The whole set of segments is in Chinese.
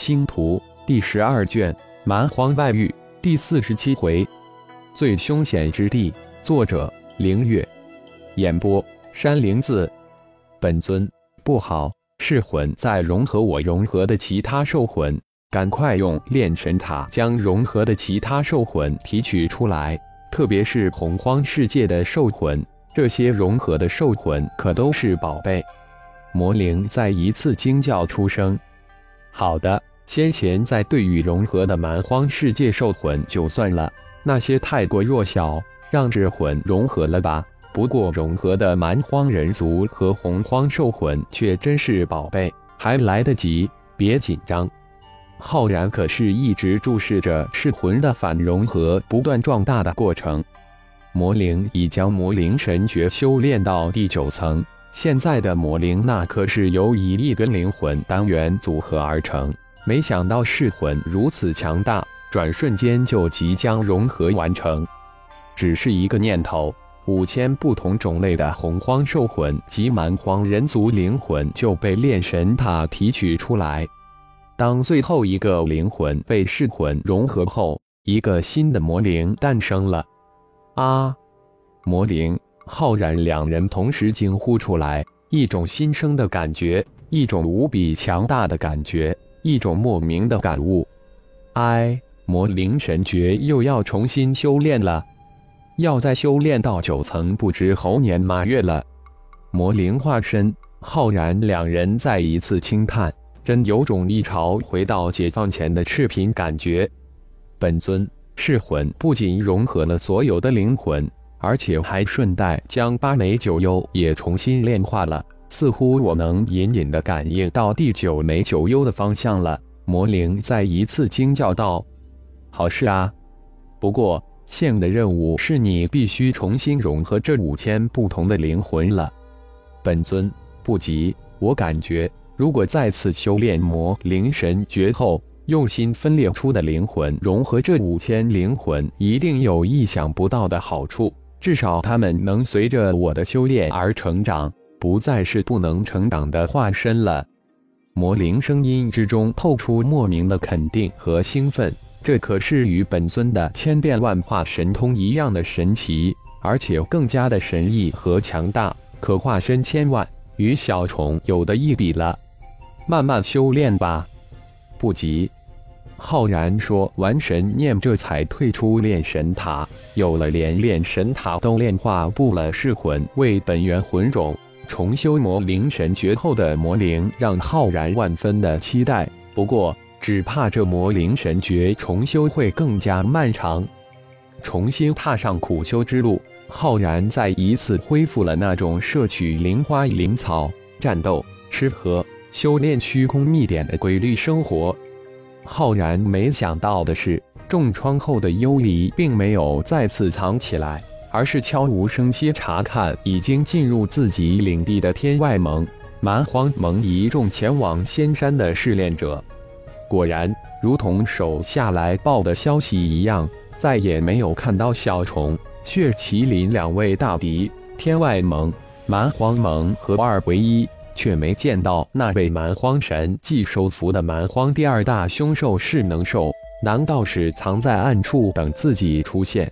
星图第十二卷蛮荒外域第四十七回，最凶险之地。作者：凌月。演播：山灵子。本尊不好，噬魂在融合我融合的其他兽魂，赶快用炼神塔将融合的其他兽魂提取出来。特别是洪荒世界的兽魂，这些融合的兽魂可都是宝贝。魔灵再一次惊叫出声：“好的。”先前在对与融合的蛮荒世界兽魂就算了，那些太过弱小，让智魂融合了吧。不过融合的蛮荒人族和洪荒兽魂却真是宝贝，还来得及，别紧张。浩然可是一直注视着噬魂的反融合不断壮大的过程。魔灵已将魔灵神诀修炼到第九层，现在的魔灵那可是由一亿根灵魂单元组合而成。没想到噬魂如此强大，转瞬间就即将融合完成。只是一个念头，五千不同种类的洪荒兽魂及蛮荒人族灵魂就被炼神塔提取出来。当最后一个灵魂被噬魂融合后，一个新的魔灵诞生了。啊！魔灵浩然两人同时惊呼出来，一种新生的感觉，一种无比强大的感觉。一种莫名的感悟，哎，魔灵神诀又要重新修炼了，要再修炼到九层，不知猴年马月了。魔灵化身浩然两人再一次轻叹，真有种一朝回到解放前的赤贫感觉。本尊噬魂不仅融合了所有的灵魂，而且还顺带将八枚九幽也重新炼化了。似乎我能隐隐的感应到第九枚九幽的方向了。魔灵再一次惊叫道：“好事啊！不过现的任务是你必须重新融合这五千不同的灵魂了。”本尊不急，我感觉如果再次修炼魔灵神诀后，用心分裂出的灵魂融合这五千灵魂，一定有意想不到的好处。至少他们能随着我的修炼而成长。不再是不能成长的化身了。魔灵声音之中透出莫名的肯定和兴奋，这可是与本尊的千变万化神通一样的神奇，而且更加的神异和强大，可化身千万，与小虫有的一比了。慢慢修炼吧，不急。浩然说完神念，这才退出炼神塔。有了连炼神塔都炼化不了噬魂为本源魂种。重修魔灵神诀后的魔灵让浩然万分的期待，不过只怕这魔灵神诀重修会更加漫长。重新踏上苦修之路，浩然再一次恢复了那种摄取灵花灵草、战斗、吃喝、修炼虚空秘典的规律生活。浩然没想到的是，重创后的幽离并没有再次藏起来。而是悄无声息查看已经进入自己领地的天外盟、蛮荒盟一众前往仙山的试炼者。果然，如同手下来报的消息一样，再也没有看到小虫、血麒麟两位大敌。天外盟、蛮荒盟合二为一，却没见到那位蛮荒神祭收服的蛮荒第二大凶兽噬能兽。难道是藏在暗处等自己出现？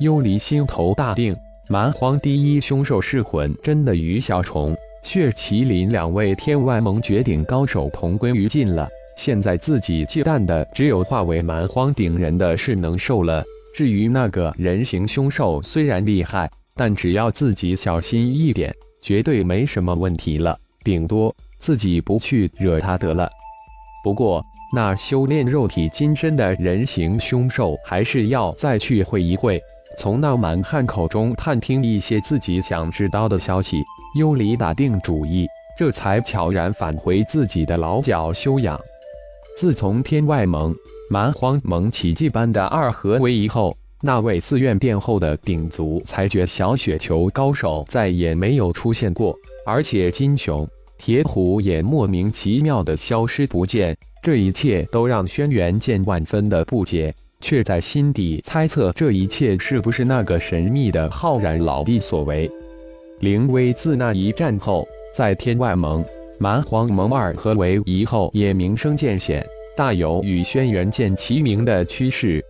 幽离心头大定，蛮荒第一凶兽噬魂真的与小虫、血麒麟两位天外盟绝顶高手同归于尽了。现在自己忌惮的只有化为蛮荒顶人的噬能兽了。至于那个人形凶兽，虽然厉害，但只要自己小心一点，绝对没什么问题了。顶多自己不去惹他得了。不过，那修炼肉体金身的人形凶兽，还是要再去会一会。从那满汉口中探听一些自己想知道的消息，幽离打定主意，这才悄然返回自己的老脚休养。自从天外盟、蛮荒盟奇迹般的二合为一后，那位自愿殿后的顶足裁决小雪球高手再也没有出现过，而且金熊、铁虎也莫名其妙的消失不见。这一切都让轩辕剑万分的不解。却在心底猜测，这一切是不是那个神秘的浩然老弟所为？灵威自那一战后，在天外盟、蛮荒盟二合为一后，也名声渐显。大有与轩辕剑齐名的趋势。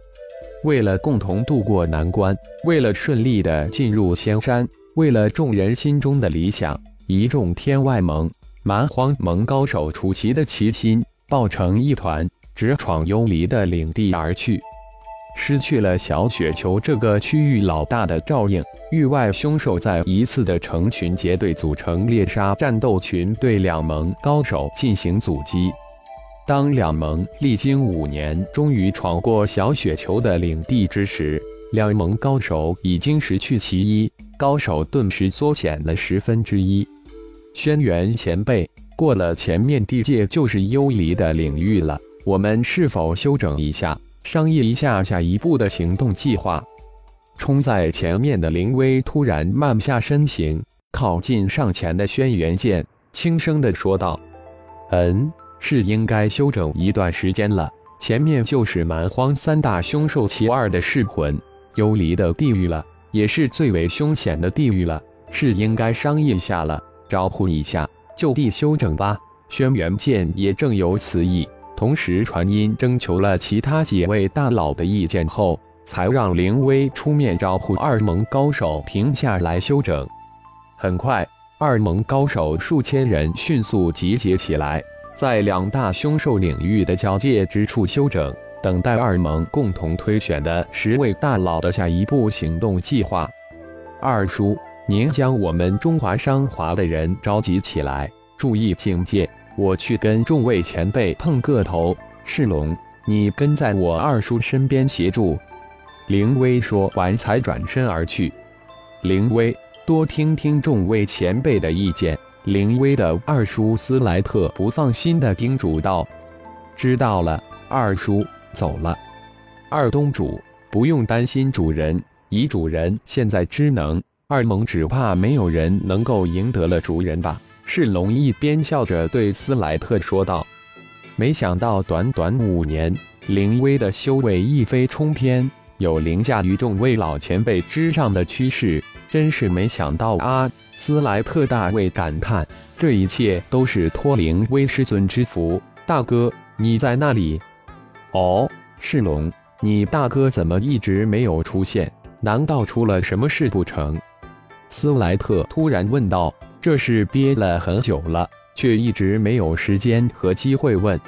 为了共同渡过难关，为了顺利的进入仙山，为了众人心中的理想，一众天外盟、蛮荒盟高手出奇的齐心，抱成一团，直闯幽离的领地而去。失去了小雪球这个区域老大的照应，域外凶兽再一次的成群结队组成猎杀战斗群，对两盟高手进行阻击。当两盟历经五年，终于闯过小雪球的领地之时，两盟高手已经失去其一，高手顿时缩减了十分之一。轩辕前辈，过了前面地界就是幽离的领域了，我们是否休整一下，商议一下下一步的行动计划？冲在前面的林威突然慢下身形，靠近上前的轩辕剑，轻声的说道：“嗯。”是应该休整一段时间了。前面就是蛮荒三大凶兽其二的噬魂幽离的地狱了，也是最为凶险的地狱了，是应该商议一下了，招呼一下，就地休整吧。轩辕剑也正有此意，同时传音征求了其他几位大佬的意见后，才让林威出面招呼二盟高手停下来休整。很快，二盟高手数千人迅速集结起来。在两大凶兽领域的交界之处休整，等待二盟共同推选的十位大佬的下一步行动计划。二叔，您将我们中华商华的人召集起来，注意警戒。我去跟众位前辈碰个头。赤龙，你跟在我二叔身边协助。灵威说完，才转身而去。灵威，多听听众位前辈的意见。灵威的二叔斯莱特不放心的叮嘱道：“知道了，二叔走了。二东主不用担心，主人以主人现在之能，二盟只怕没有人能够赢得了主人吧？”是龙一边笑着对斯莱特说道。没想到短短五年，灵威的修为一飞冲天，有凌驾于众位老前辈之上的趋势，真是没想到啊！斯莱特大为感叹：“这一切都是托灵威师尊之福。”大哥，你在那里？哦，是龙，你大哥怎么一直没有出现？难道出了什么事不成？斯莱特突然问道。这是憋了很久了，却一直没有时间和机会问。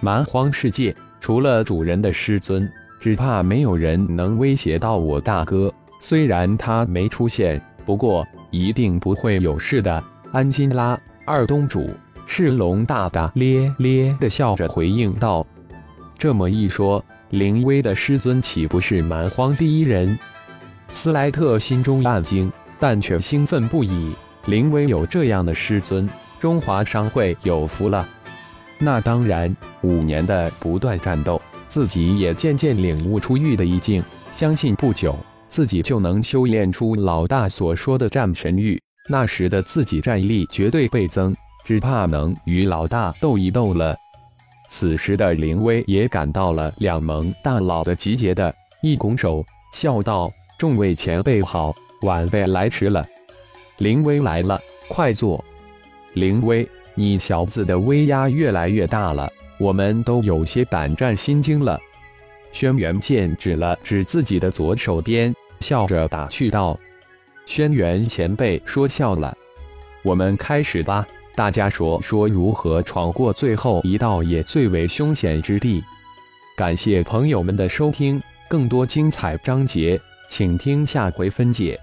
蛮荒世界，除了主人的师尊，只怕没有人能威胁到我大哥。虽然他没出现，不过。一定不会有事的，安心啦，二东主。赤龙大大咧咧的笑着回应道：“这么一说，灵威的师尊岂不是蛮荒第一人？”斯莱特心中暗惊，但却兴奋不已。林威有这样的师尊，中华商会有福了。那当然，五年的不断战斗，自己也渐渐领悟出玉的意境，相信不久。自己就能修炼出老大所说的战神玉，那时的自己战力绝对倍增，只怕能与老大斗一斗了。此时的林威也感到了两盟大佬的集结的，一拱手笑道：“众位前辈好，晚辈来迟了。”林威来了，快坐。林威，你小子的威压越来越大了，我们都有些胆战心惊了。轩辕剑指了指自己的左手边。笑着打趣道：“轩辕前辈说笑了，我们开始吧。大家说说如何闯过最后一道也最为凶险之地。”感谢朋友们的收听，更多精彩章节，请听下回分解。